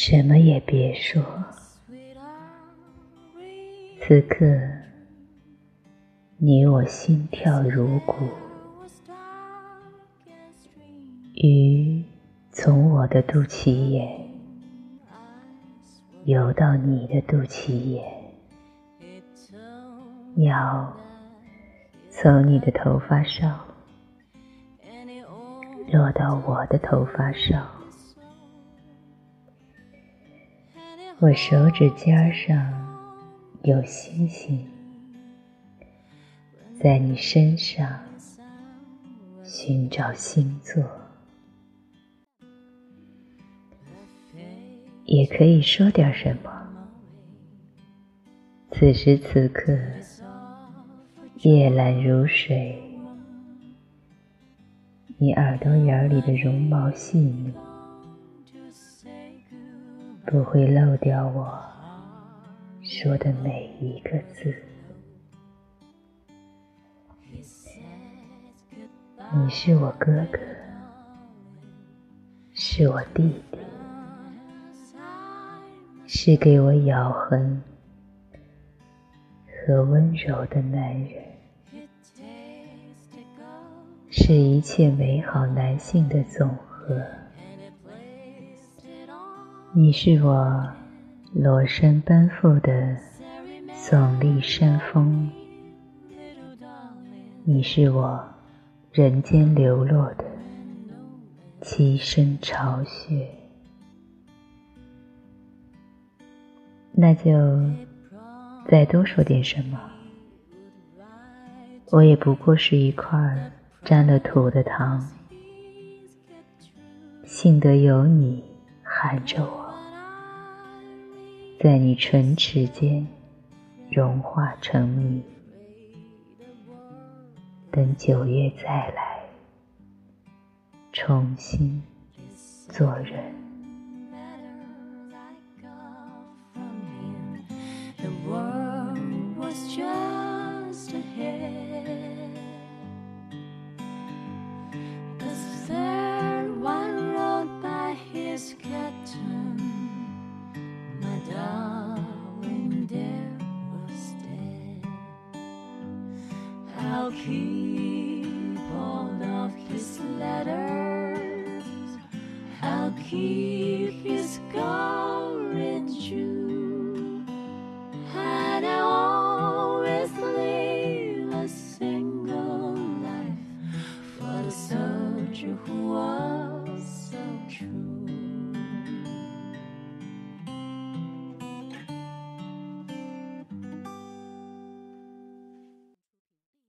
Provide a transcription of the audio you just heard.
什么也别说。此刻，你我心跳如鼓，鱼从我的肚脐眼游到你的肚脐眼，鸟从你的头发上落到我的头发上，我手指尖上。有星星在你身上寻找星座，也可以说点什么。此时此刻，夜阑如水，你耳朵眼里的绒毛细腻，不会漏掉我。说的每一个字，你是我哥哥，是我弟弟，是给我咬痕和温柔的男人，是一切美好男性的总和。你是我。裸身奔赴的耸立山峰，你是我人间流落的栖身巢穴。那就再多说点什么，我也不过是一块沾了土的糖，幸得有你含着我。在你唇齿间融化成泥，等九月再来，重新做人。I'll keep all of his letters. I'll keep his courage true. And I always live a single life for the soldier who was.